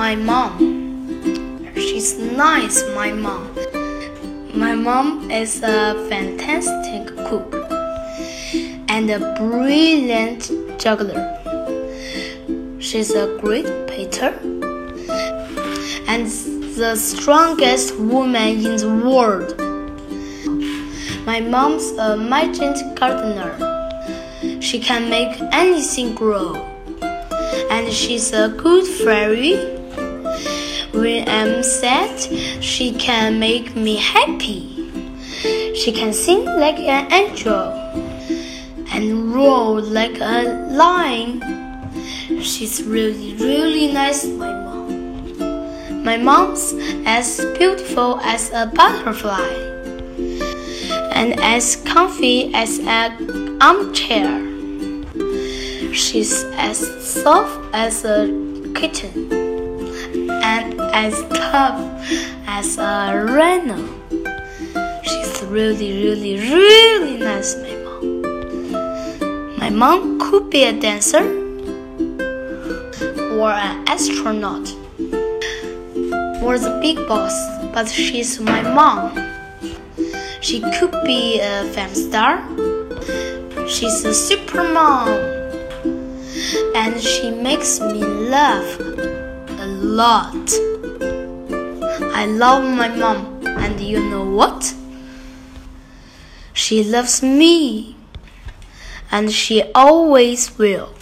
my mom. She's nice, my mom. My mom is a fantastic cook and a brilliant juggler. She's a great painter and the strongest woman in the world. My mom's a magic gardener. She can make anything grow. And she's a good fairy. When I'm sad, she can make me happy. She can sing like an angel and roar like a lion. She's really, really nice, my mom. My mom's as beautiful as a butterfly and as comfy as an armchair. She's as soft as a kitten as tough as a rhino. She's really, really, really nice, my mom. My mom could be a dancer or an astronaut or the big boss, but she's my mom. She could be a film star. She's a super mom. And she makes me laugh a lot. I love my mom, and you know what? She loves me, and she always will.